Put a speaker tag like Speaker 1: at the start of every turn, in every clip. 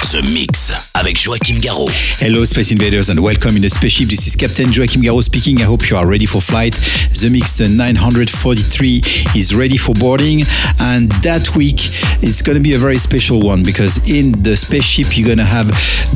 Speaker 1: The Mix avec Joachim Garraud.
Speaker 2: Hello, Space Invaders, and welcome in the spaceship. This is Captain Joachim Garraud speaking. I hope you are ready for flight. Zemixx uh, 943 is ready for boarding, and that week it's going to be a very special one because in the spaceship you're going to have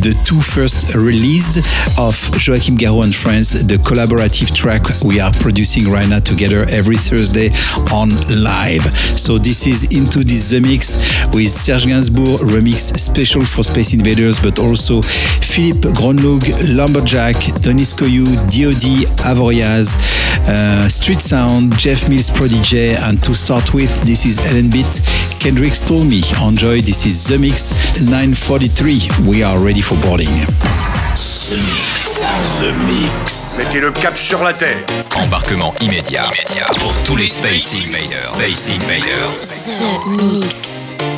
Speaker 2: the two first released of Joachim Garraud and Friends, the collaborative track we are producing right now together every Thursday on live. So this is Into This Zemixx with Serge Gainsbourg remix special for Space Invaders, but also Philippe Gronlug, Lumberjack, Denis Koyu, DOD, Avoriaz, uh, Street Sound, Jeff Mills Prodigy, and to start with, this is Ellen Beat, Kendrick Stole Me. Enjoy, this is The Mix 943. We are ready for boarding.
Speaker 1: The Mix. The Mix.
Speaker 3: Mettez le cap sur la terre.
Speaker 4: Embarquement immédiat, immédiat pour tous les Space Invaders. Space Invaders.
Speaker 5: The Mix.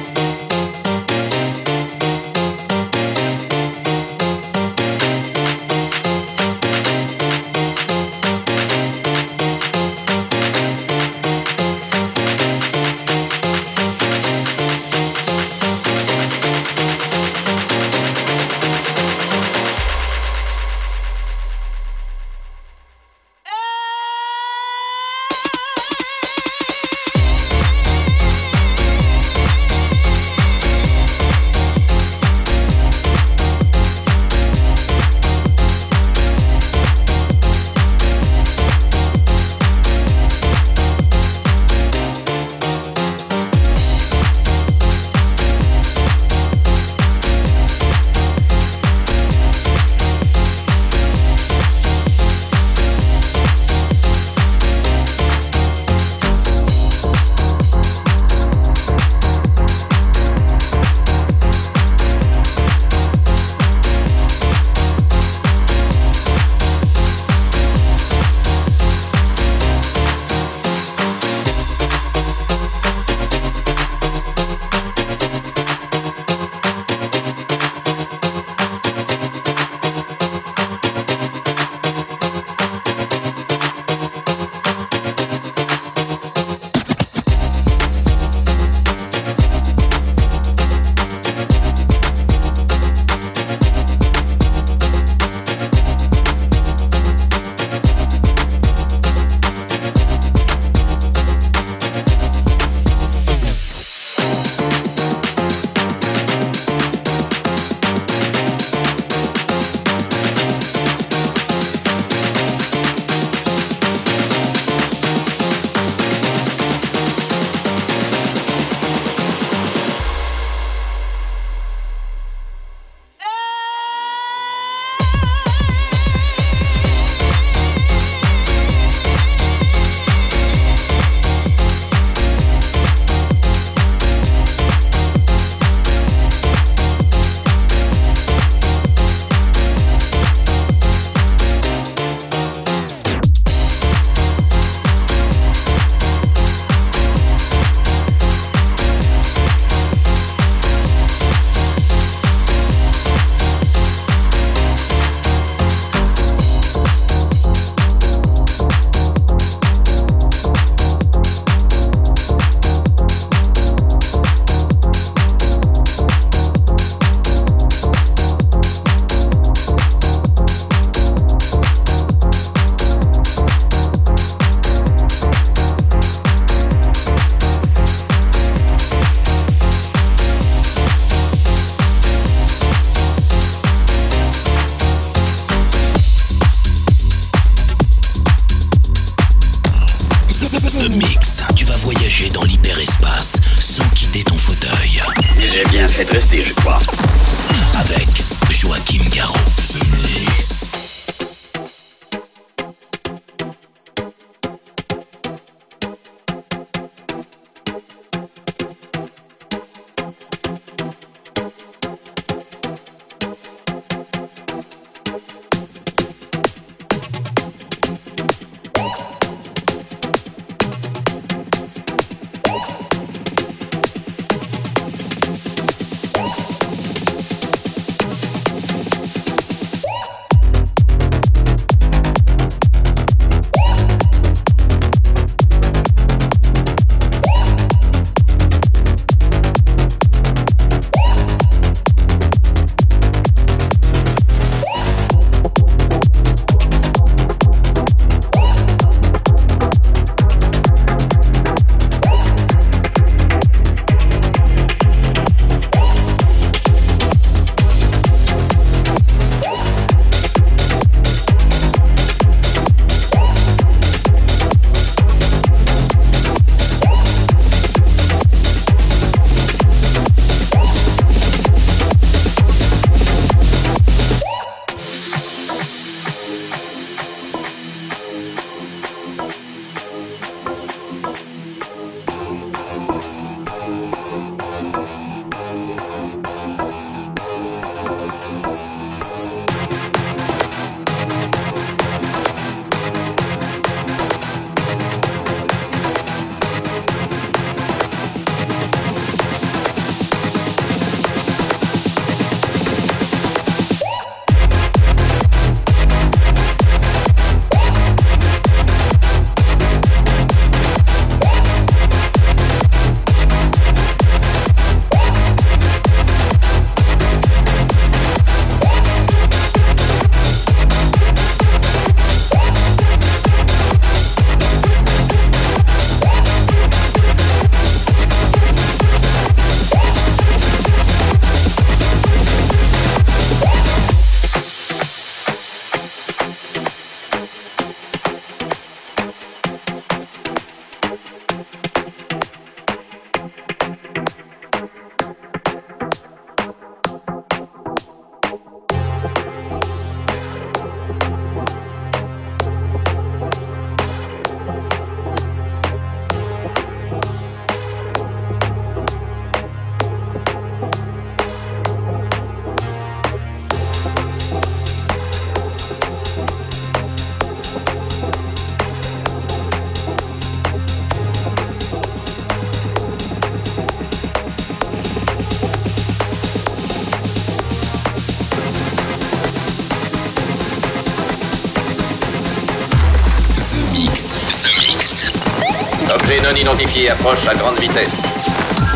Speaker 3: Non identifié approche à grande vitesse.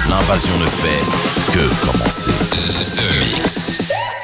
Speaker 5: L'invasion ne fait que commencer. The Mix.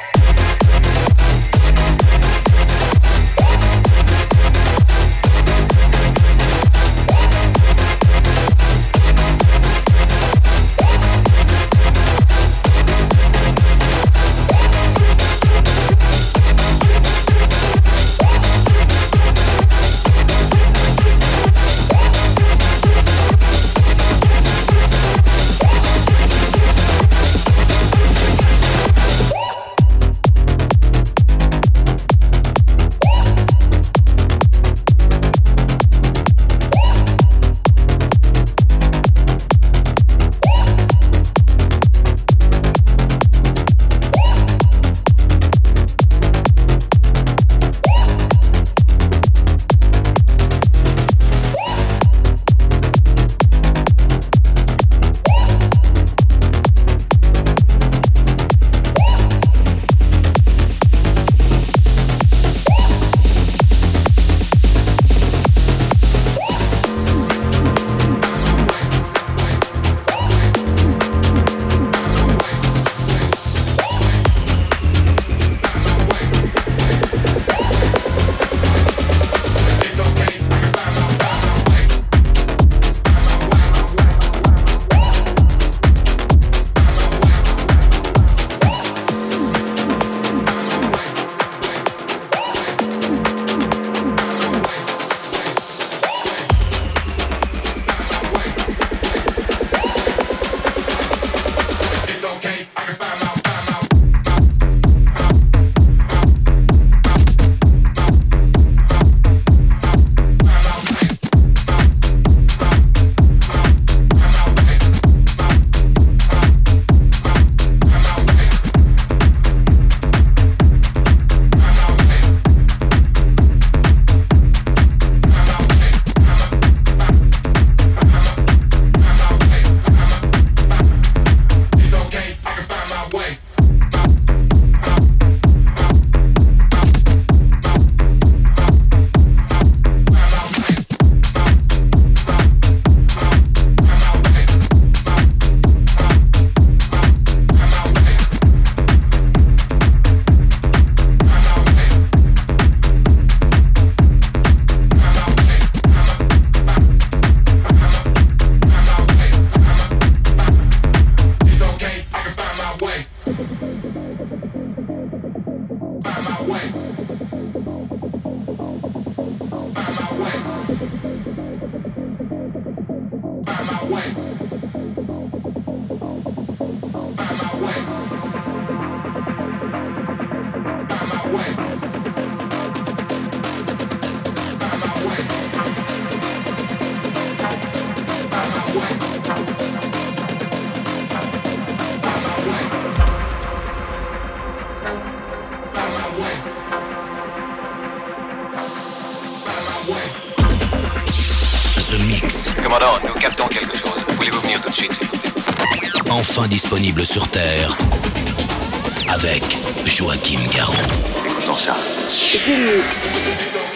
Speaker 5: Canaux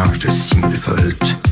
Speaker 5: Charge single Singles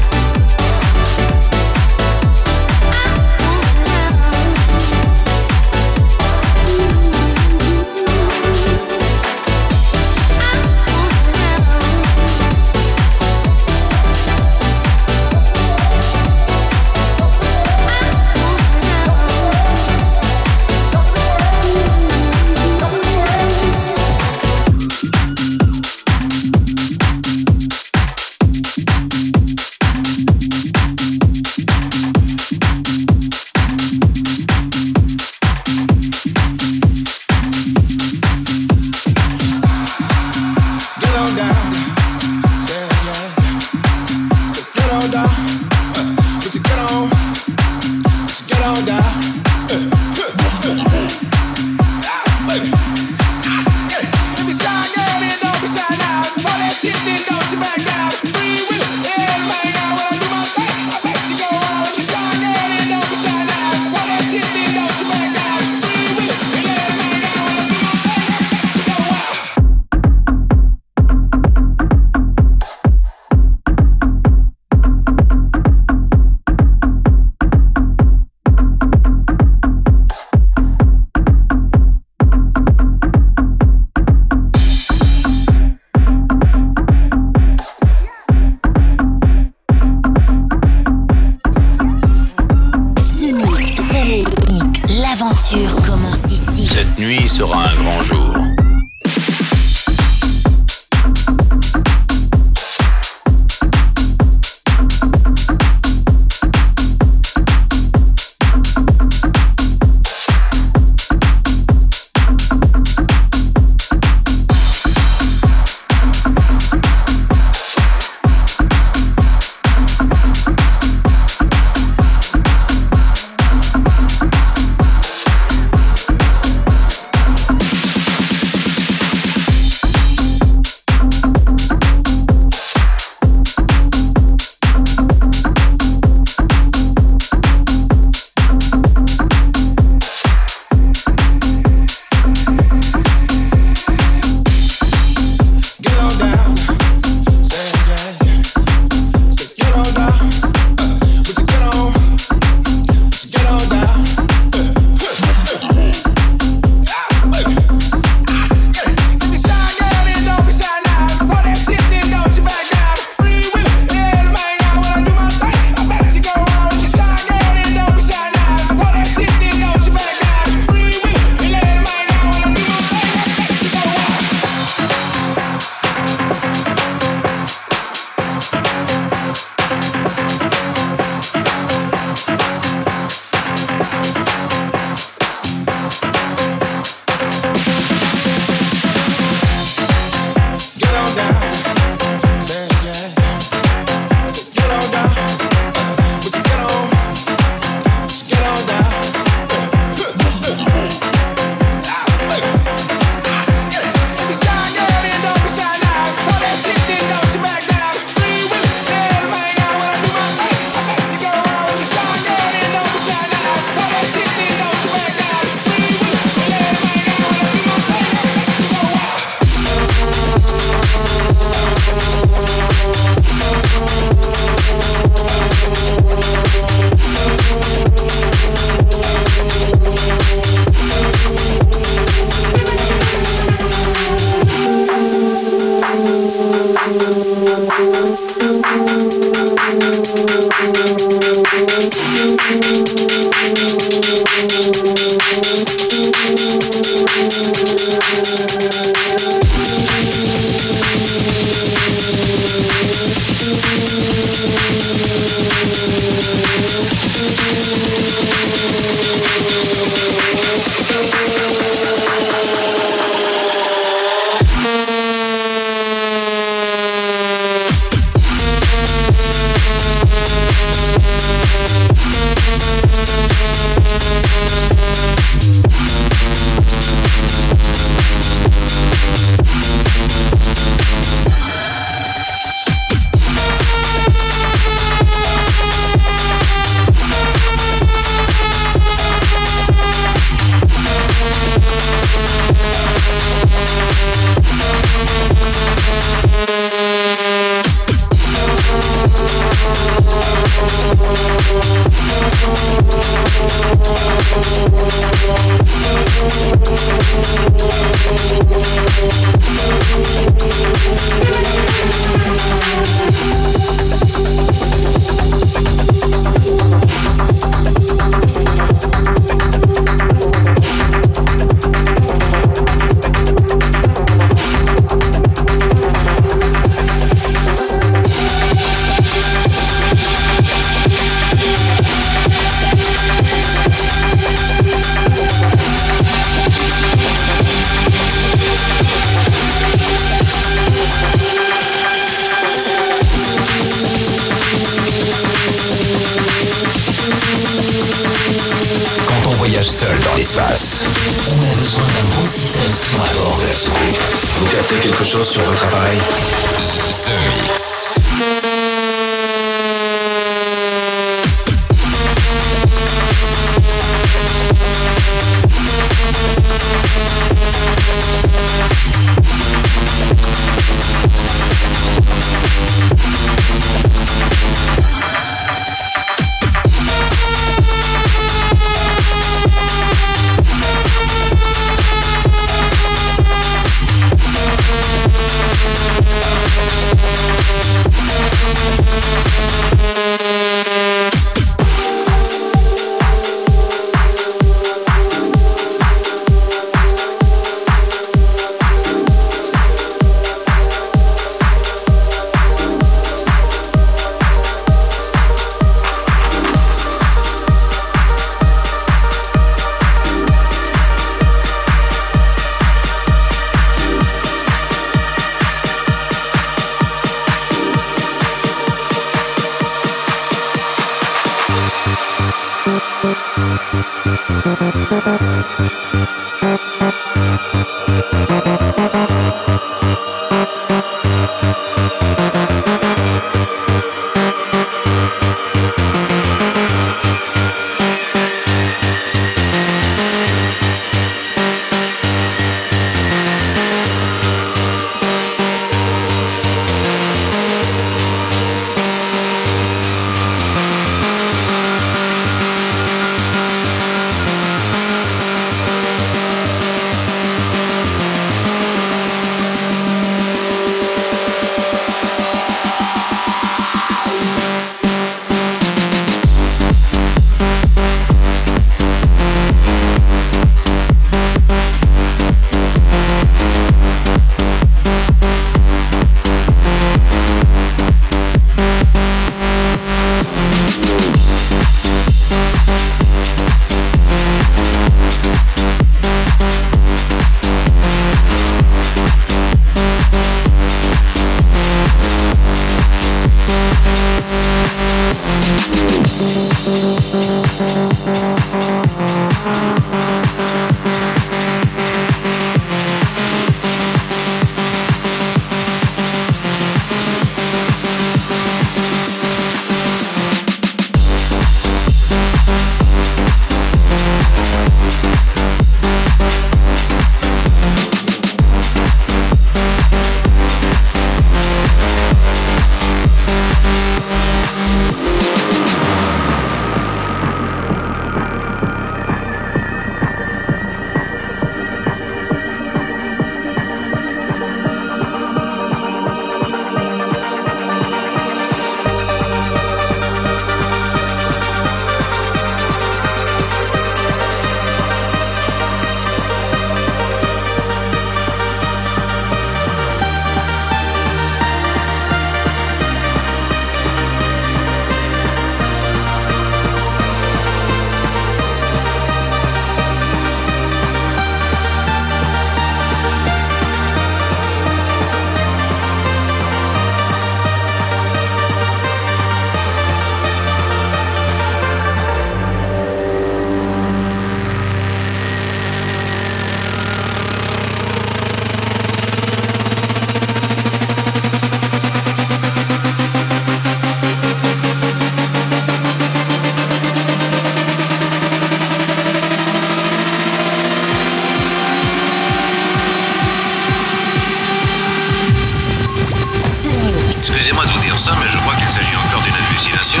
Speaker 5: Excusez-moi de
Speaker 3: vous dire ça, mais je crois qu'il s'agit encore d'une hallucination.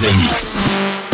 Speaker 5: The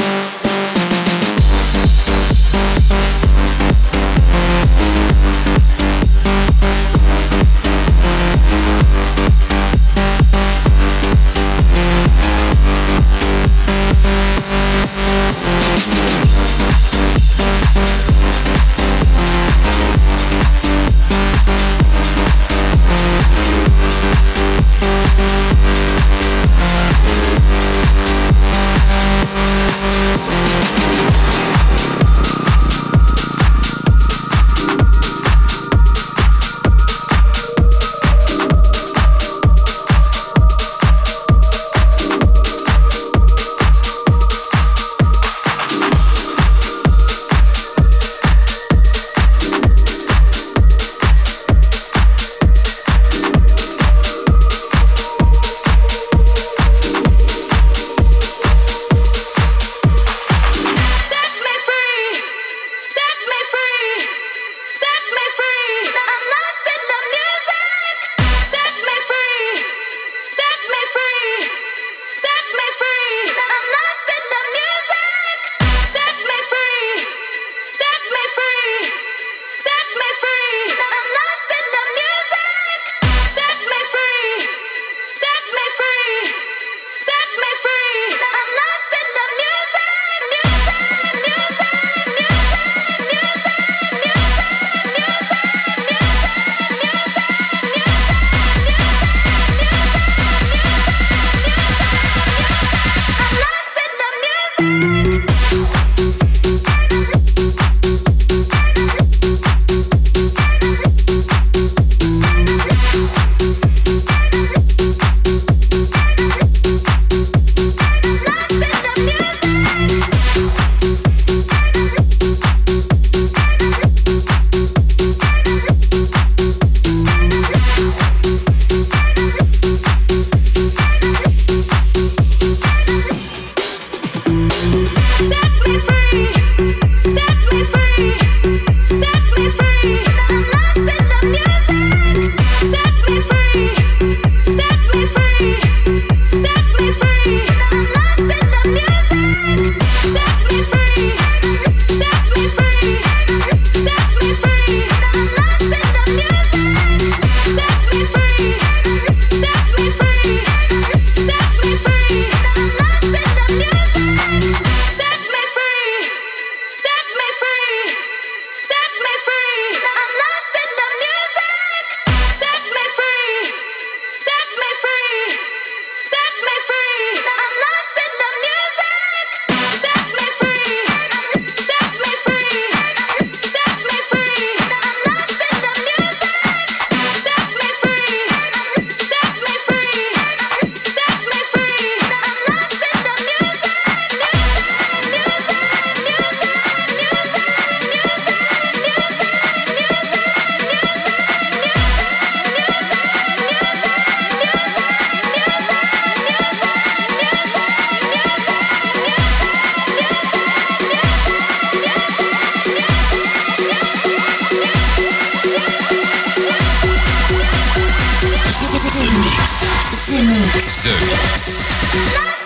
Speaker 5: The
Speaker 6: Mix.
Speaker 3: The Mix.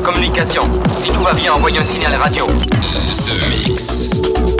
Speaker 3: Communication. Si tout va bien, envoyez un signal radio.
Speaker 1: The Mix.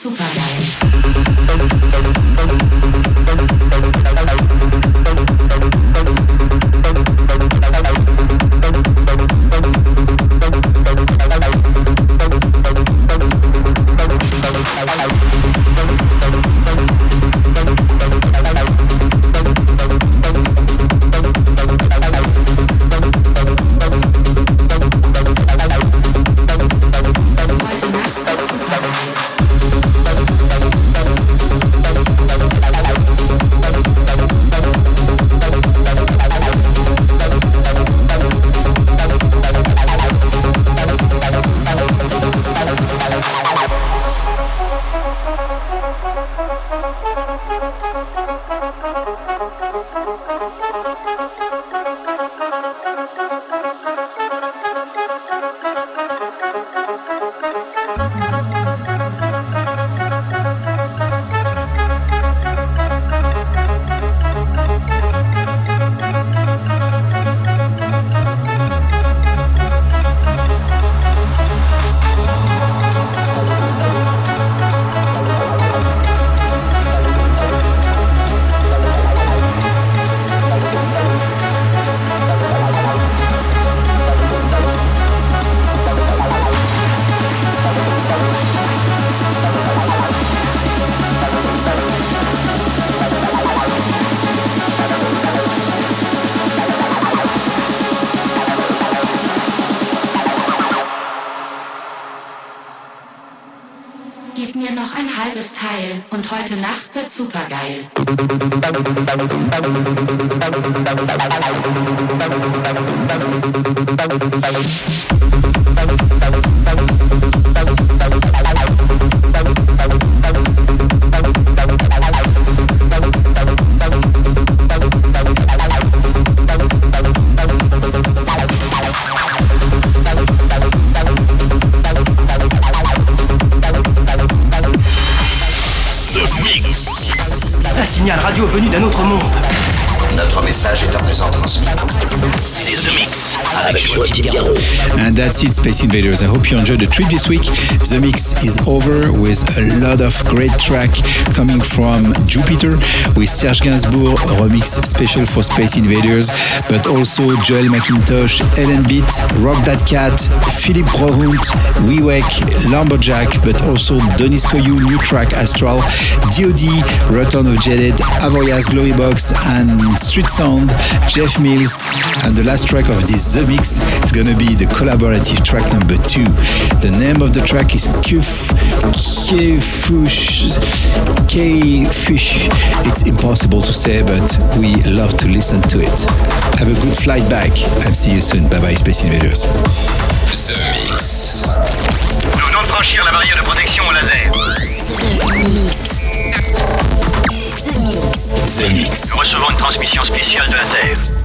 Speaker 7: Supergeil. ein halbes Teil und heute Nacht wird super geil. Musik radio venue d'un autre monde.
Speaker 2: That's it, Space Invaders. I hope you enjoyed the trip this week. The mix is over with a lot of great track coming from Jupiter with Serge Gainsbourg remix special for Space Invaders, but also Joel Macintosh, Ellen Beat, Rock Da Cat, Filip Grönlund, Wiwek, Lumberjack, but also Deniz Koyu, new track Astral, DOD, Return of Jaded, AVORIAZ Glory Box, and Street Sound, Jeff Mills, and the last track of this The Mix is gonna be the collaborative track number two. The name of the track is Kuf Kefush K-Fish. It's impossible to say, but we love to listen to it. Have a good flight back and see you soon. Bye bye, Space Invaders.
Speaker 4: The Mix.
Speaker 8: Nous venons de franchir la barrière de protection au laser.
Speaker 5: The Mix.
Speaker 8: Nous recevons une transmission spéciale de la Terre.